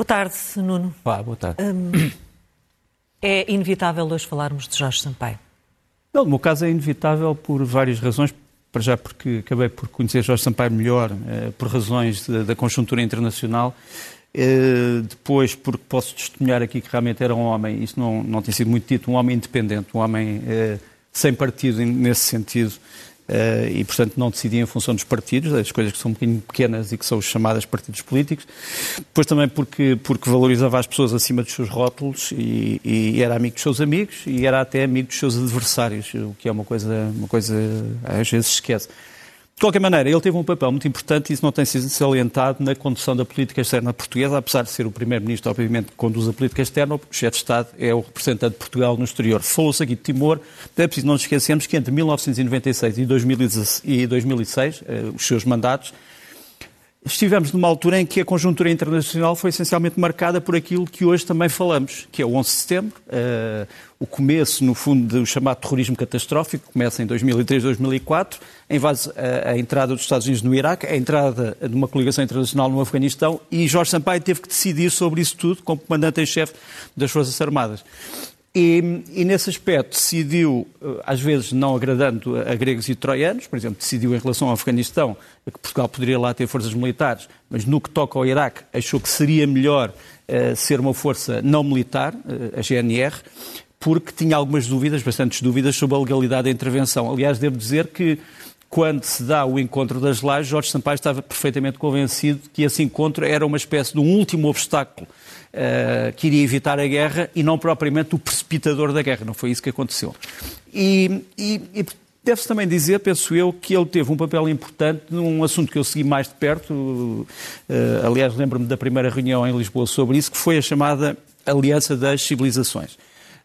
Boa tarde, Nuno. Olá, boa tarde. Hum, é inevitável hoje falarmos de Jorge Sampaio? Não, no meu caso é inevitável por várias razões. Para já porque acabei por conhecer Jorge Sampaio melhor, eh, por razões de, da conjuntura internacional. Eh, depois, porque posso testemunhar aqui que realmente era um homem, isso não, não tem sido muito dito, um homem independente, um homem eh, sem partido nesse sentido, e, portanto, não decidia em função dos partidos, das coisas que são um bocadinho pequenas e que são os chamados partidos políticos. Depois também porque, porque valorizava as pessoas acima dos seus rótulos e, e, era amigo dos seus amigos e era até amigo dos seus adversários, o que é uma coisa, uma coisa às vezes esquece. De qualquer maneira, ele teve um papel muito importante e isso não tem sido salientado na condução da política externa portuguesa, apesar de ser o primeiro-ministro, obviamente, que conduz a política externa, o chefe de Estado é o representante de Portugal no exterior. Falou-se aqui de Timor, é preciso não nos esquecermos que entre 1996 e 2006, eh, os seus mandatos, estivemos numa altura em que a conjuntura internacional foi essencialmente marcada por aquilo que hoje também falamos, que é o 11 de setembro, uh, o começo, no fundo, do chamado terrorismo catastrófico, que começa em 2003, 2004, a, invase, a, a, entrada dos Estados Unidos no Iraque, a entrada de uma coligação internacional no Afeganistão, e Jorge Sampaio teve que decidir sobre isso tudo como comandante em chefe das Forças Armadas. E, e, nesse aspecto decidiu, eh, às vezes não agradando a gregos e troianos, por exemplo, decidiu em relação ao Afeganistão que Portugal poderia lá ter forças militares, mas no que toca ao Iraque achou que seria melhor uh, ser uma força não militar, uh, a GNR, porque tinha algumas dúvidas, bastantes dúvidas, sobre a legalidade da intervenção. Aliás, devo dizer que quando se dá o encontro das lajes, Jorge Sampaio estava perfeitamente convencido que esse encontro era uma espécie de um último obstáculo uh, que iria evitar a guerra e não propriamente o precipitador da guerra. Não foi isso que aconteceu. E, e, e deve-se também dizer, penso eu, que ele teve um papel importante num assunto que eu segui mais de perto. Uh, aliás, lembro-me da primeira reunião em Lisboa sobre isso, que foi a chamada Aliança das Civilizações.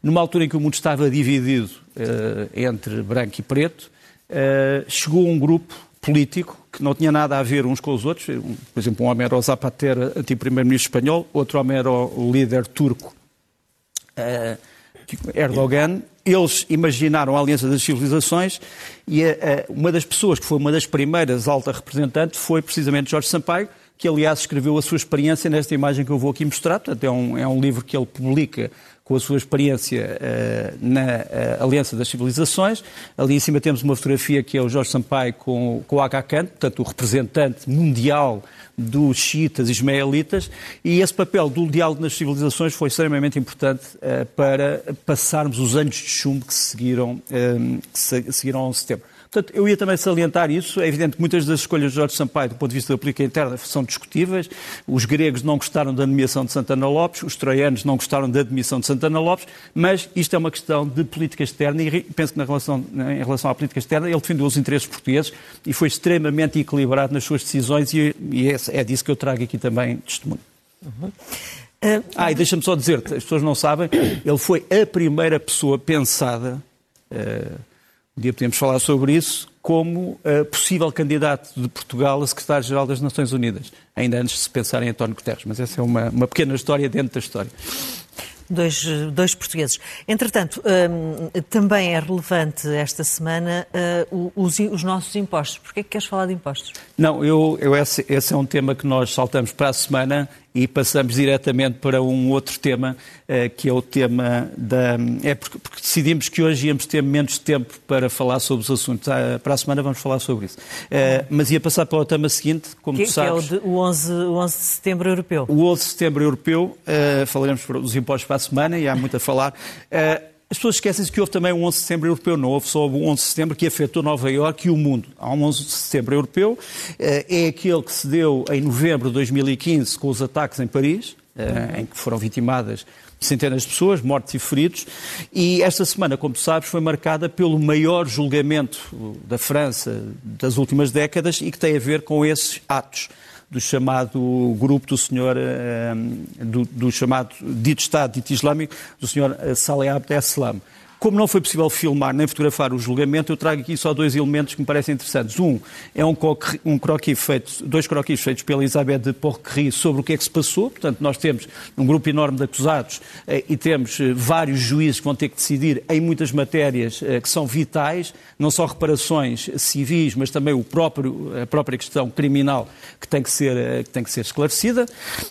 Numa altura em que o mundo estava dividido uh, entre branco e preto, chegou um grupo político que não tinha nada a ver uns com os outros. Por exemplo, um homem era o Zapatero, anti-primeiro-ministro espanhol, outro homem era o líder turco uh, Erdogan. Eles imaginaram a Aliança das Civilizações e uh, uma das pessoas que foi uma das primeiras alta representante foi precisamente Jorge Sampaio, que aliás escreveu a sua experiência nesta imagem que eu vou aqui mostrar. Portanto, é um, é um livro que ele publica com a sua experiência uh, na uh, Aliança das Civilizações. Ali em cima temos uma fotografia que é o Jorge Sampaio com, com o Aga Khan, portanto, o representante mundial dos xiitas ismaelitas, e esse papel do diálogo nas civilizações foi extremamente importante uh, para passarmos os anos de chumbo que seguiram, que se, seguiram setembro. Portanto, eu ia também salientar isso. É evidente que muitas das escolhas de Jorge Sampaio, do ponto de vista da política interna, são discutíveis. Os gregos não gostaram da nomeação de Santana Lopes, os troianos não gostaram da admissão de Santana Lopes, mas isto é uma questão de política externa e penso que na relação, em relação à política externa ele defendeu os interesses portugueses e foi extremamente equilibrado nas suas decisões e, e é, é disso que eu trago aqui também testemunho. Uhum. Ah, e deixa-me só dizer, as pessoas não sabem, ele foi a primeira pessoa pensada uh, um dia podemos falar sobre isso, como uh, possível candidato de Portugal a secretário-geral das Nações Unidas, ainda antes de se pensar em António Guterres. Mas essa é uma, uma pequena história dentro da história dois, dois portugueses. Entretanto, um, também é relevante esta semana uh, os, os, nossos impostos. Porquê é que queres falar de impostos? Não, eu, eu esse, esse, é um tema que nós saltamos para a semana e passamos diretamente para um outro tema, uh, que é o tema da... É porque, porque, decidimos que hoje íamos ter menos tempo para falar sobre os assuntos. Uh, para a semana vamos falar sobre isso. Uh, mas ia passar para o tema seguinte, como que, tu sabes... Que é o, de, o, 11, o 11 de setembro europeu. O 11 de setembro europeu, falaremos dos impostos para a semana e há muito a falar. As pessoas esquecem-se que houve também um 11 de setembro europeu, não houve só o 11 de setembro que afetou Nova Iorque e o mundo. Há um 11 de setembro europeu, eh, é aquele que se deu em novembro de 2015 com os ataques em Paris, eh, em que foram vitimadas centenas de pessoas, mortos e feridos, e esta semana, como sabes, foi marcada pelo maior julgamento da França das últimas décadas e que tem a ver com esses atos do chamado grupo do senhor, eh, do, do chamado dito Estado dito Islâmico, do senhor eh, Saleh Abdeslam. Como não foi possível filmar nem fotografar o julgamento, eu trago aqui só dois elementos que me parecem interessantes. Um é um, um croquis feito, dois croquis feitos pela Isabel de Porquerie sobre o que é que se passou. Portanto, nós temos um grupo enorme de acusados eh, e temos eh, vários juízes que vão ter que decidir em muitas matérias eh, que são vitais, não só reparações civis, mas também o próprio, a própria questão criminal que tem que ser, que tem que ser esclarecida.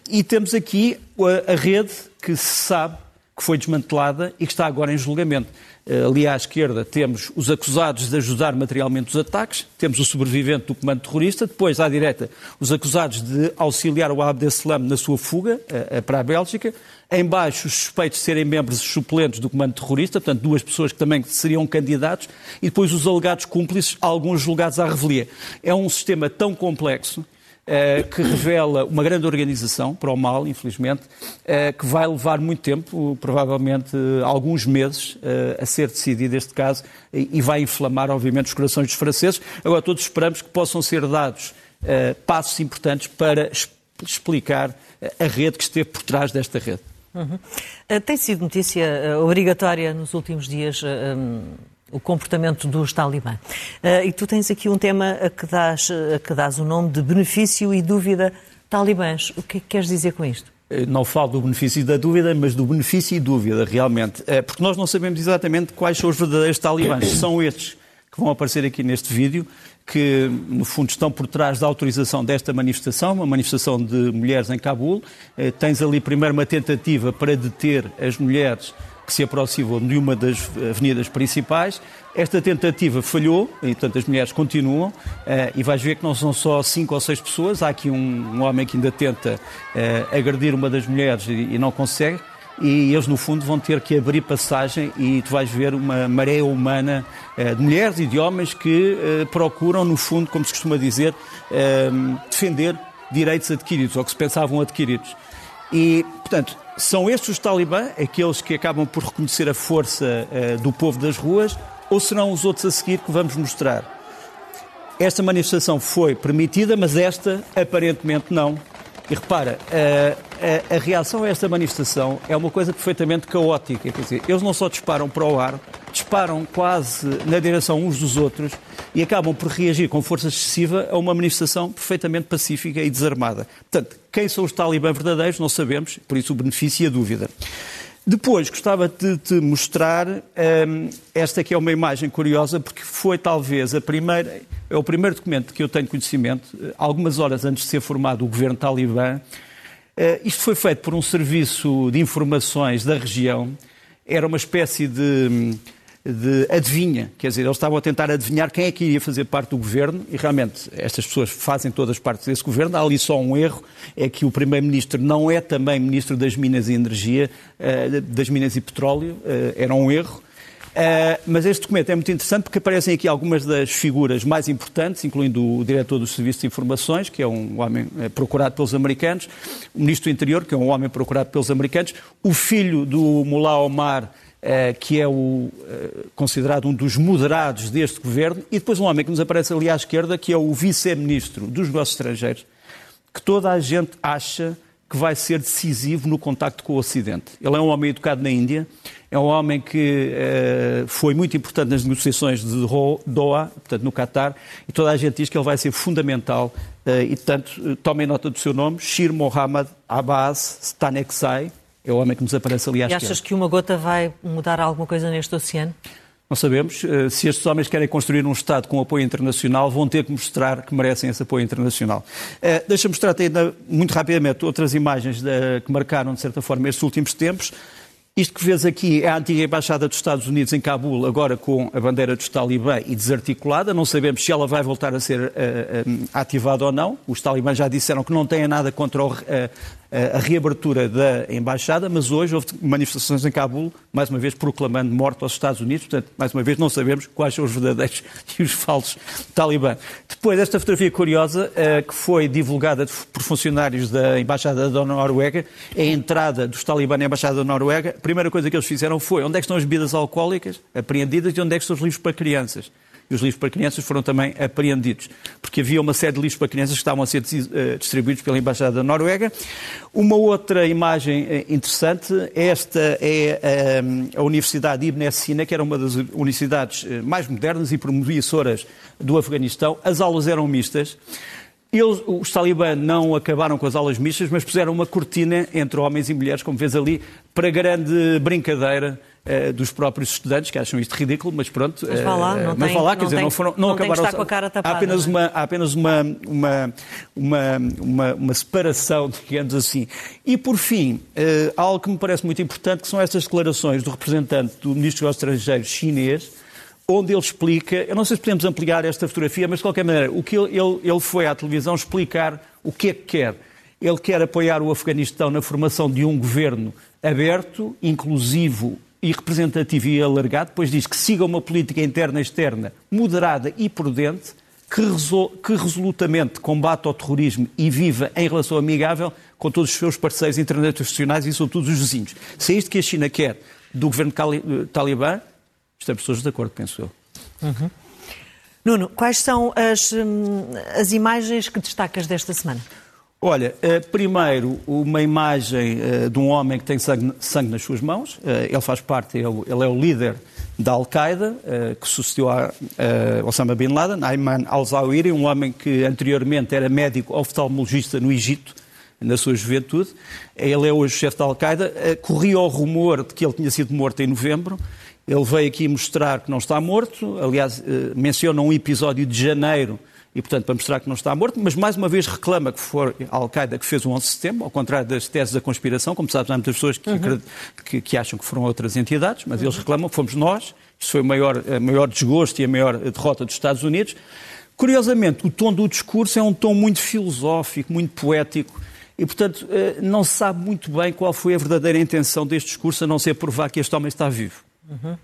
E temos aqui a, a rede que se sabe que foi desmantelada e que está agora em julgamento. Eh, ali à esquerda temos os acusados de ajudar materialmente os ataques, temos o sobrevivente do comando terrorista, depois à direita os acusados de auxiliar o Abdeslam na sua fuga eh, eh, para a Bélgica, em baixo os suspeitos de serem membros suplentes do comando terrorista, portanto duas pessoas que também seriam candidatos, e depois os alegados cúmplices, alguns julgados à revelia. É um sistema tão complexo eh, que revela uma grande organização, para o mal, infelizmente, eh, que vai levar muito tempo, provavelmente alguns meses, eh, a ser decidido este caso e vai inflamar, obviamente, os corações dos franceses. Agora, todos esperamos que possam ser dados passos importantes para explicar a rede que esteve por trás desta rede. Uhum. Tem sido notícia obrigatória nos últimos dias o comportamento dos talibã. Uh, e tu tens aqui um tema a que, dás, a que dás o nome de benefício e dúvida talibãs. O que é que queres dizer com isto? Eh, não falo do benefício e da dúvida, mas do benefício e dúvida, realmente. Eh, porque nós não sabemos exatamente quais são os verdadeiros talibãs. São estes que vão aparecer aqui neste vídeo, que no fundo estão por trás da autorização desta manifestação, uma manifestação de mulheres em Cabul. Tens ali primeiro uma tentativa para deter as mulheres que se aproximam de uma das avenidas principais. Esta tentativa falhou, e portanto as mulheres continuam, uh, e vais ver que não são só cinco ou seis pessoas, há aqui um, um homem que ainda tenta uh, agredir uma das mulheres e, e, não consegue, e eles no fundo vão ter que abrir passagem e tu vais ver uma maré humana de mulheres e de homens que procuram, no fundo, como se costuma dizer, defender direitos adquiridos, ou que se pensavam adquiridos. E, portanto, são estes os talibã, aqueles que acabam por reconhecer a força uh, do povo das ruas, ou serão os outros a seguir que vamos mostrar? Esta manifestação foi permitida, mas esta aparentemente não. E repara, a, a, a, reação a esta manifestação é uma coisa perfeitamente caótica. Quer dizer, eles não só disparam para o ar, disparam quase na direção uns dos outros e acabam por reagir com força excessiva a uma manifestação perfeitamente pacífica e desarmada. Portanto, quem são os talibãs verdadeiros não sabemos, por isso o benefício e a dúvida. Depois, gostava de te mostrar um, esta que é uma imagem curiosa, porque foi talvez a primeira, é o primeiro documento que eu tenho conhecimento, eh, algumas horas antes de ser formado o governo talibã. Uh, isto foi feito por um serviço de informações da região, era uma espécie de hum, de adivinha, quer dizer, eles estavam a tentar adivinhar quem é que iria fazer parte do governo e realmente estas pessoas fazem todas partes desse governo. Há ali só um erro, é que o primeiro-ministro não é também ministro das Minas e Energia, eh, das Minas e Petróleo, eh, era um erro. Uh, mas este documento é muito interessante porque aparecem aqui algumas das figuras mais importantes, incluindo o diretor do Serviço de Informações, que é um homem procurado pelos americanos, o ministro do Interior, que é um homem procurado pelos americanos, o filho do Mullah Omar, eh, que é o, eh, considerado um dos moderados deste governo, e depois um homem que nos aparece ali à esquerda, que é o vice-ministro dos negócios estrangeiros, que toda a gente acha que vai ser decisivo no contacto com o Ocidente. Ele é um homem educado na Índia, é um homem que uh, foi muito importante nas negociações de Doha, portanto no Qatar, e toda a gente diz que ele vai ser fundamental, uh, e portanto tomem nota do seu nome, Shir Mohammad Abbas Staneksai, é o homem que nos aparece ali à e. E achas que uma gota vai mudar alguma coisa neste oceano? Não sabemos. Eh, se estes homens querem construir um Estado com apoio internacional, vão ter que mostrar que merecem esse apoio internacional. Uh, Deixa-me mostrar ainda, muito rapidamente outras imagens que marcaram, de certa forma, estes últimos tempos. Isto que vês aqui é a antiga Embaixada dos Estados Unidos em Cabul, agora com a bandeira dos talibã e desarticulada. Não sabemos se ela vai voltar a ser uh, uh, ativada ou não. Os talibãs já disseram que não têm nada contra o, uh, a reabertura da embaixada, mas hoje houve manifestações em Cabul, mais uma vez proclamando morte aos Estados Unidos. Portanto, mais uma vez, não sabemos quais são os verdadeiros e os falsos talibã. Depois, esta fotografia curiosa, eh, que foi divulgada por funcionários da embaixada da Noruega, é a entrada dos talibã na embaixada da Noruega. A primeira coisa que eles fizeram foi onde é que estão as bebidas alcoólicas apreendidas e onde é que estão os livros para crianças. E os livros para crianças foram também apreendidos, porque havia uma série de livros para crianças que estavam a ser distribuídos pela Embaixada da Noruega. Uma outra imagem interessante, esta é a Universidade Ibn Sina, que era uma das universidades mais modernas e promovissoras do Afeganistão. As aulas eram mistas. Eles, os talibãs não acabaram com as aulas mistas, mas puseram uma cortina entre homens e mulheres, como vês ali, para grande brincadeira uh, dos próprios estudantes, que acham isto ridículo, mas pronto. Mas vá lá, não uh, mas tem, vá lá, quer dizer, não, foram, não, não acabaram. com a cara tapada, há apenas, é? uma, há apenas uma, uma, uma, uma, uma separação, digamos assim. E por fim, uh, algo que me parece muito importante, que são estas declarações do representante do Ministro dos Estrangeiros chinês onde ele explica, eu não sei se podemos ampliar esta fotografia, mas de qualquer maneira, o que ele, ele, ele foi à televisão explicar o que é que quer. Ele quer apoiar o Afeganistão na formação de um governo aberto, inclusivo e representativo e alargado, depois diz que siga uma política interna e externa moderada e prudente, que, resol, que resolutamente combate ao terrorismo e viva em relação amigável com todos os seus parceiros internacionais e sobretudo os vizinhos. Se é isto que a China quer do governo talibã, estamos todos de acordo, penso eu. Uhum. Nuno, quais são as, hum, as imagens que destacas desta semana? Olha, eh, primeiro, uma imagem eh, de um homem que tem sangue, sangue nas suas mãos. Eh, ele faz parte, ele, ele é o líder da Al-Qaeda, que sucedeu a, Osama Bin Laden, Ayman al-Zawahiri, um homem que anteriormente era médico oftalmologista no Egito, na sua juventude. Ele é hoje chefe da Al-Qaeda. Corria o rumor de que ele tinha sido morto em novembro. Ele veio aqui mostrar que não está morto. Aliás, menciona um episódio de janeiro e, portanto, para mostrar que não está morto, mas mais uma vez reclama que foi a Al-Qaeda que fez o 11 de setembro, ao contrário das teses da conspiração, como sabes, há muitas pessoas que, uhum. que, que acham que foram outras entidades, mas uhum. eles reclamam que fomos nós, isso foi o maior, a maior desgosto e a maior derrota dos Estados Unidos. Curiosamente, o tom do discurso é um tom muito filosófico, muito poético, e, portanto, eh, não se sabe muito bem qual foi a verdadeira intenção deste discurso, a não ser provar que este homem está vivo. Uhum. Uh,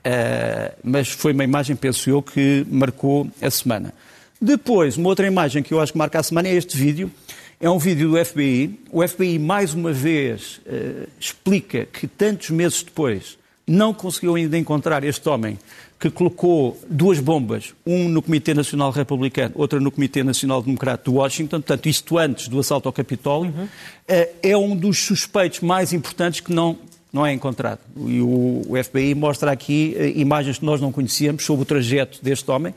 mas foi uma imagem, penso eu, que marcou a semana. Depois, uma outra imagem que eu acho que marca a semana é este vídeo. É um vídeo do FBI. O FBI, mais uma vez, uh, explica que tantos meses depois não conseguiu ainda encontrar este homem que colocou duas bombas, um no Comitê Nacional Republicano, outra no Comitê Nacional Democrata de Washington, portanto, isto antes do assalto ao Capitólio, uhum. uh, é um dos suspeitos mais importantes que não não é encontrado. E o, FBI mostra aqui uh, imagens que nós não conhecíamos sobre o trajeto deste homem,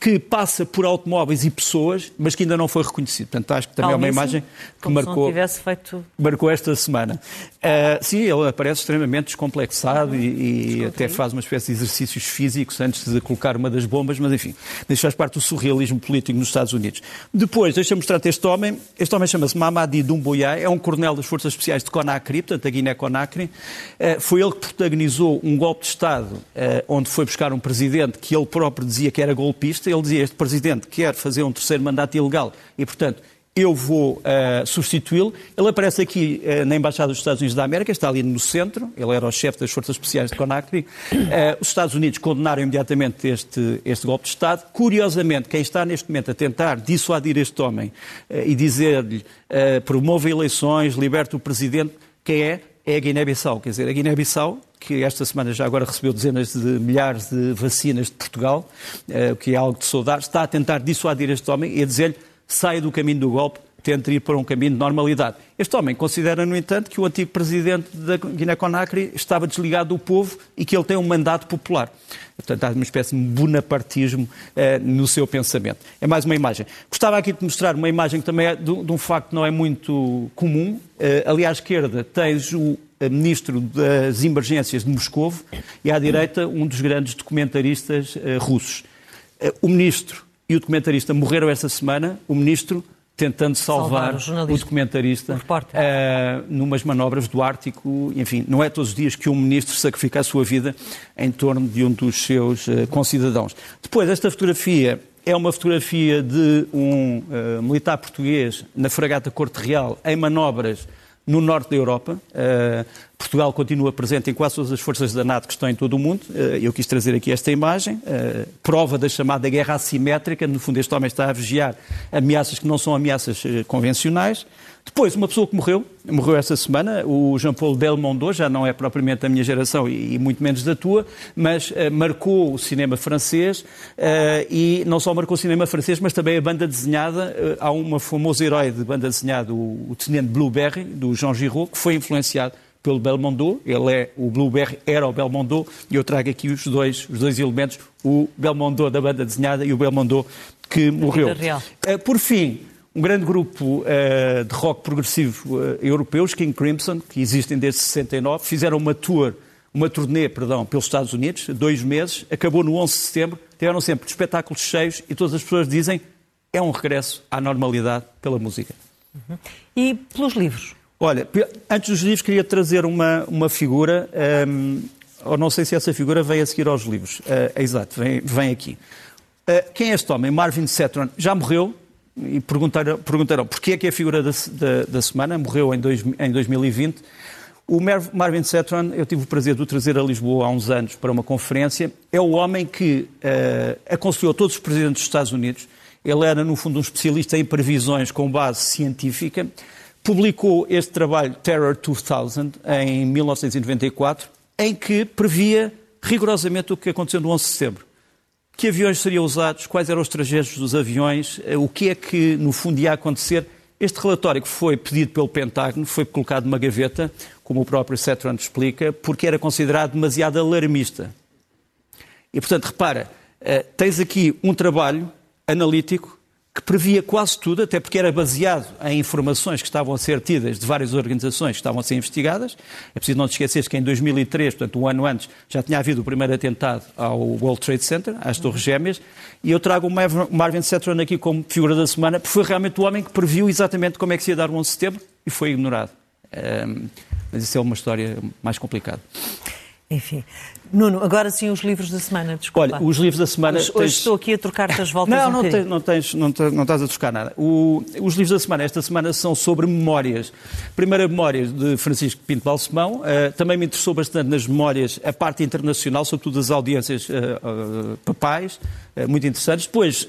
que passa por automóveis e pessoas, mas que ainda não foi reconhecido. Portanto, acho que também é uma imagem que marcou, feito... marcou esta semana. Uh, sim, ele aparece extremamente descomplexado uhum. e, e até faz uma espécie de exercícios físicos antes de colocar uma das bombas, mas enfim, isso faz parte do surrealismo político nos Estados Unidos. Depois, deixa-me mostrar-te este homem. Este homem chama-se Mamadi Doumbouya, é um coronel das Forças Especiais de Conakry, portanto, a Guiné-Conakry. Uh, foi ele que protagonizou um golpe de Estado uh, onde foi buscar um presidente que ele próprio dizia que era golpista ele dizia: Este presidente quer fazer um terceiro mandato ilegal e, portanto, eu vou uh, substituí-lo. Ele aparece aqui uh, na Embaixada dos Estados Unidos da América, está ali no centro, ele era o chefe das Forças Especiais de Conakry. Uh, os Estados Unidos condenaram imediatamente este, este golpe de Estado. Curiosamente, quem está neste momento a tentar dissuadir este homem e dizer-lhe promova eleições, liberte o presidente, quem é? É a Guiné-Bissau. Quer dizer, a Guiné-Bissau que esta semana já agora recebeu dezenas de milhares de vacinas de Portugal, o que é algo de saudar, está a tentar dissuadir este homem e a dizer-lhe saia do caminho do golpe, tente ir para um caminho de normalidade. Este homem considera, no entanto, que o antigo presidente da Guiné-Conakry estava desligado do povo e que ele tem um mandato popular. Portanto, há uma espécie de bonapartismo eh, no seu pensamento. É mais uma imagem. Gostava aqui de mostrar uma imagem que também é de, de um facto que não é muito comum. Eh, ali à esquerda tens o ministro das emergências de Moscou e à direita um dos grandes documentaristas russos. O ministro e o documentarista morreram esta semana, o ministro tentando salvar, salvar o, o, documentarista o uh, numas manobras do Ártico. Enfim, não é todos os dias que um ministro sacrifica a sua vida em torno de um dos seus uh, concidadãos. Depois, esta fotografia é uma fotografia de um uh, militar português na fragata Corte Real em manobras no norte da Europa, Portugal continua presente em quase todas as forças da NATO que estão em todo o mundo. Eh, eu quis trazer aqui esta imagem, eh, prova da chamada guerra assimétrica. No fundo, este homem está a vigiar ameaças que não são ameaças eh, convencionais. Depois, uma pessoa que morreu, morreu esta semana, o Jean-Paul Belmondo, já não é propriamente da minha geração e, muito menos da tua, mas marcou o cinema francês e não só marcou o cinema francês, mas também a banda desenhada. Há um famoso herói de banda desenhada, o, o Tenente Blueberry, do Jean Giraud, que foi influenciado pelo Belmondo, ele é o Blueberry, era o Belmondo, e eu trago aqui os dois, os dois elementos, o Belmondo da banda desenhada e o Belmondo que morreu. Por fim, um grande grupo uh, de rock progressivo uh, europeus, King Crimson, que existem desde 69, fizeram uma tour, uma turnê, perdão, pelos Estados Unidos, dois meses, acabou no 11 de setembro, tiveram sempre espetáculos cheios e todas as pessoas dizem é um regresso à normalidade pela música. Uhum. E pelos livros? Olha, antes dos livros queria trazer uma, uma figura, um, ehm, ou não sei se essa figura vem a seguir aos livros. Uh, exato, vem, vem aqui. Uh, quem é este homem? Marvin Setron. Já morreu, e perguntaram, perguntaram porquê é que é a figura da, da, da semana, morreu em, dois, em 2020. O Marvin Setron, eu tive o prazer de o trazer a Lisboa há uns anos para uma conferência, é o homem que uh, aconselhou todos os presidentes dos Estados Unidos. Ele era, no fundo, um especialista em previsões com base científica. Publicou este trabalho, Terror 2000, em 1994, em que previa rigorosamente o que aconteceu no 11 de setembro que aviões seriam usados, quais eram os trajetos dos aviões, eh, o que é que, no fundo, ia acontecer. Este relatório que foi pedido pelo Pentágono foi colocado numa gaveta, como o próprio Setron explica, porque era considerado demasiado alarmista. E, portanto, repara, eh, tens aqui um trabalho analítico que previa quase tudo, até porque era baseado em informações que estavam a ser tidas de várias organizações que estavam a ser investigadas. É preciso não te esqueceres que em 2003, portanto um ano antes, já tinha havido o primeiro atentado ao World Trade Center, às Torres Gêmeas, e eu trago o Marvin Setron aqui como figura da semana, porque foi realmente o homem que previu exatamente como é que se ia dar o 11 de setembro e foi ignorado. Um, mas isso é uma história mais complicada. Enfim. Nuno, agora sim os livros da semana, desculpa. Olha, os livros da semana... Hoje, hoje estou aqui a trocar-te as voltas Não, um não, tens, não, tens, não, tens, não estás a trocar nada. O, os livros da semana, esta semana, são sobre memórias. Primeira memória de Francisco Pinto Balsemão. Uh, também me interessou bastante nas memórias a parte internacional, sobretudo as audiências uh, uh, papais, muito interessantes. Depois,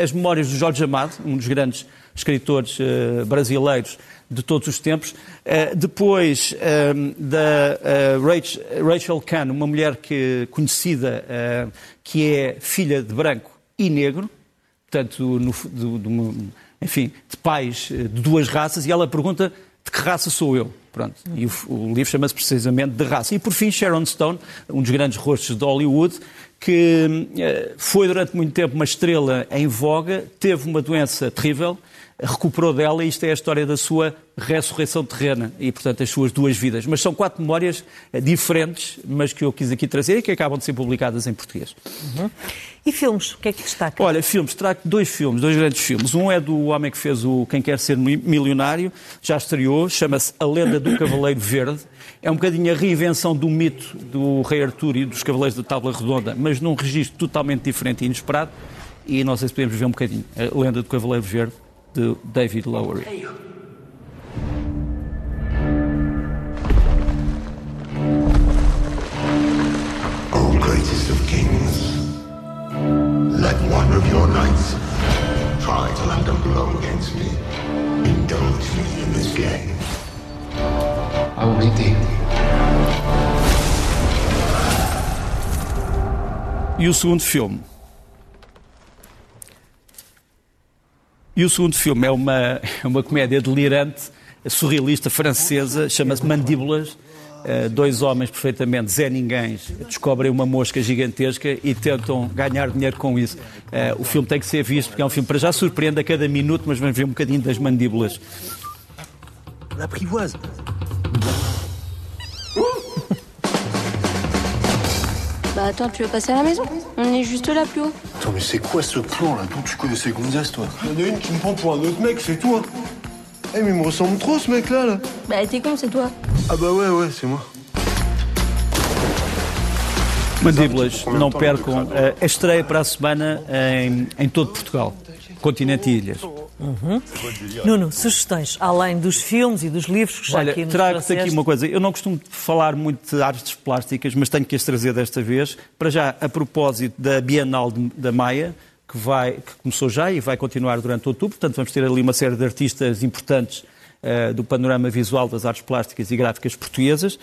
as memórias do Jorge Amado, um dos grandes escritores brasileiros, de todos os tempos. Uh, depois uh, da uh, Rachel Kahn, uma mulher que, conhecida que é filha de branco e negro, portanto, no, do, do, enfim, de pais de duas raças, e ela pergunta de que raça sou eu? Pronto. E o, o livro chama-se precisamente de raça. E por fim, Sharon Stone, um dos grandes rostos de Hollywood, que foi durante muito tempo uma estrela em voga, teve uma doença terrível, recuperou dela e isto é a história da sua ressurreição terrena e, portanto, as suas duas vidas. Mas são quatro memórias eh, diferentes, mas que eu quis aqui trazer e que acabam de ser publicadas em português. Uhum. E filmes? O que é que destaca? Olha, filmes. Trago dois filmes, dois grandes filmes. Um é do homem que fez o Quem Quer Ser Milionário, já estreou, chama-se A Lenda do Cavaleiro Verde. É um bocadinho a reinvenção do mito do Rei Artur e dos Cavaleiros da Tábua Redonda, mas num registro totalmente diferente e inesperado. E não sei se podemos ver um bocadinho. A Lenda do Cavaleiro Verde de David Lowery. O greatest of kings, let one of your knights try to land a blow against me. Indulge me in this game. I will meet thee. E o segundo filme E o segundo filme é uma, é uma comédia delirante, surrealista francesa, chama-se Mandíbulas. Uh, dois homens perfeitamente Zé Ninguém descobrem uma mosca gigantesca e tentam ganhar dinheiro com isso. Uh, o filme tem que ser visto porque é um filme para já surpreende a cada minuto, mas vamos ver um bocadinho das mandíbulas. La privoise. Attends, tu veux passer à la maison On est juste là plus haut. Attends, mais c'est quoi ce plan là D'où tu connais ces gonzesses toi Il y en a une qui me prend pour un autre mec, c'est toi. Eh mais il me ressemble trop ce mec là là. Bah t'es con, c'est toi. Ah bah ouais ouais, c'est moi. Mandíbulas, não percam a estreia para a semana em, em todo Portugal, continente e ilhas. Uhum. Nuno, sugestões, além dos filmes e dos livros que já Olha, aqui nos trago-te aqui uma coisa. Eu não costumo falar muito de artes plásticas, mas tenho que as trazer desta vez. Para já, a propósito da Bienal de- da Maia, que, vai, que começou já e vai continuar durante outubro. Portanto, vamos ter ali uma série de artistas importantes eh, do panorama visual das artes plásticas e gráficas portuguesas.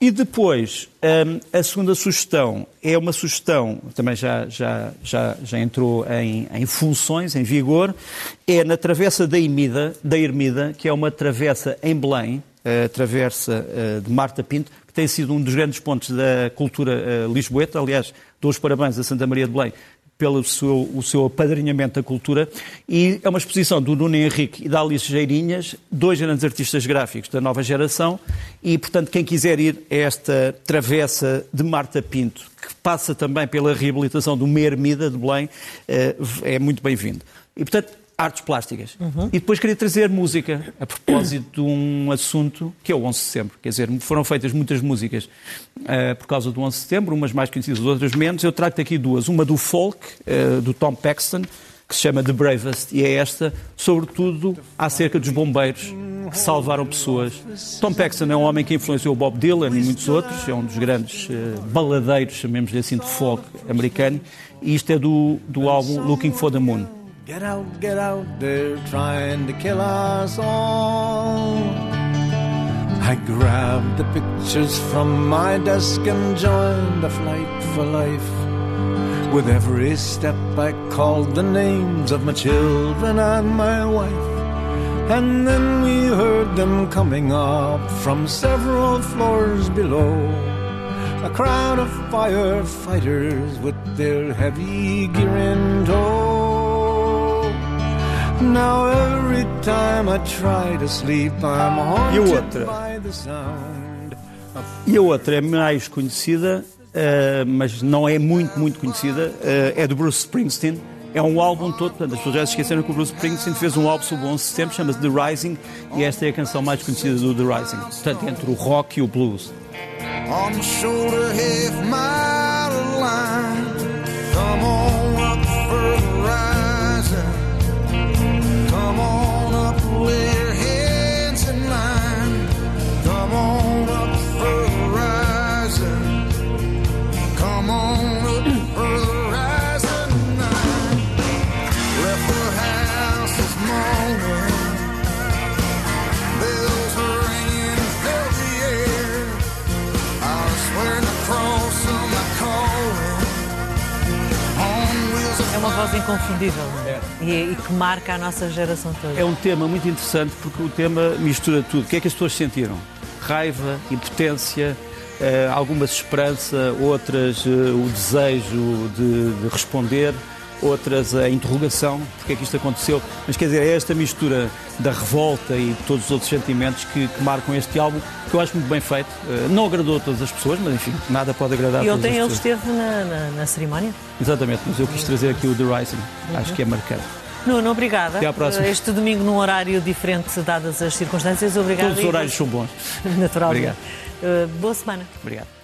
E depois, hum, a segunda sugestão é uma sugestão, também já, já, já, já entrou em, em funções, em vigor, é na Travessa da Ermida, da Ermida, que é uma travessa em Belém, a travessa eh, de Marta Pinto, que tem sido um dos grandes pontos da cultura eh, lisboeta. Aliás, dou os parabéns a Santa Maria de Belém pelo seu, o seu apadrinhamento da cultura. E é uma exposição do Nuno Henrique e da Alice Geirinhas, dois grandes artistas gráficos da nova geração. E, portanto, quem quiser ir a esta travessa de Marta Pinto, que passa também pela reabilitação do Meia Ermida de Belém, eh, é muito bem-vindo. E, portanto, artes plásticas. E depois queria trazer música, a propósito de um assunto que é o 11 de setembro. Quer dizer, foram feitas muitas músicas eh, por causa do 11 de setembro, umas mais conhecidas, outras menos. Eu trago-te aqui duas. Uma do folk, eh, do Tom Paxton, que se chama The Bravest, e é esta, sobretudo, acerca dos bombeiros que salvaram pessoas. Tom Paxton é um homem que influenciou Bob Dylan e muitos outros, é um dos grandes eh, baladeiros, chamemos-lhe assim, de folk americano, e isto é do, do álbum Looking for the Moon. Get out, get out, they're trying to kill us all. I grabbed the pictures from my desk and joined the flight for life. With every step, I called the names of my children and my wife. And then we heard them coming up from several floors below. A crowd of firefighters with their heavy gear in tow. Now every time I try to sleep, I'm E a haunted outra? by the sound of E a outra é mais conhecida, eh, mas não é muito, muito conhecida, eh, é do Bruce Springsteen. É um álbum todo, portanto, as pessoas já se esqueceram que o Bruce Springsteen fez um álbum sobre o 11 de setembro, chama-se The Rising, e esta é a canção mais conhecida do The Rising. Portanto, entre o rock e o blues. on the shoulder half mile É uma voz inconfundível não é? E, e que marca a nossa geração toda. É um tema muito interessante porque o tema mistura tudo. O que é que as pessoas sentiram? Raiva, impotência, eh, algumas esperança, outras eh, o desejo de, de responder, outras a interrogação, porque é que isto aconteceu. Mas quer dizer, é esta mistura da revolta e de todos os outros sentimentos que, que marcam este álbum, que eu acho muito bem feito. Eh, não agradou a todas as pessoas, mas enfim, nada pode agradar E a todas ontem as ele pessoas. esteve na, na, na cerimónia. Exatamente, mas eu quis trazer aqui o The Rising, acho que é marcante. Nuno, obrigada. Até à próxima. Este domingo num horário diferente, dadas as circunstâncias. Obrigada. Todos os horários são bons. Naturalmente. Obrigado. Eh, boa semana. Obrigado.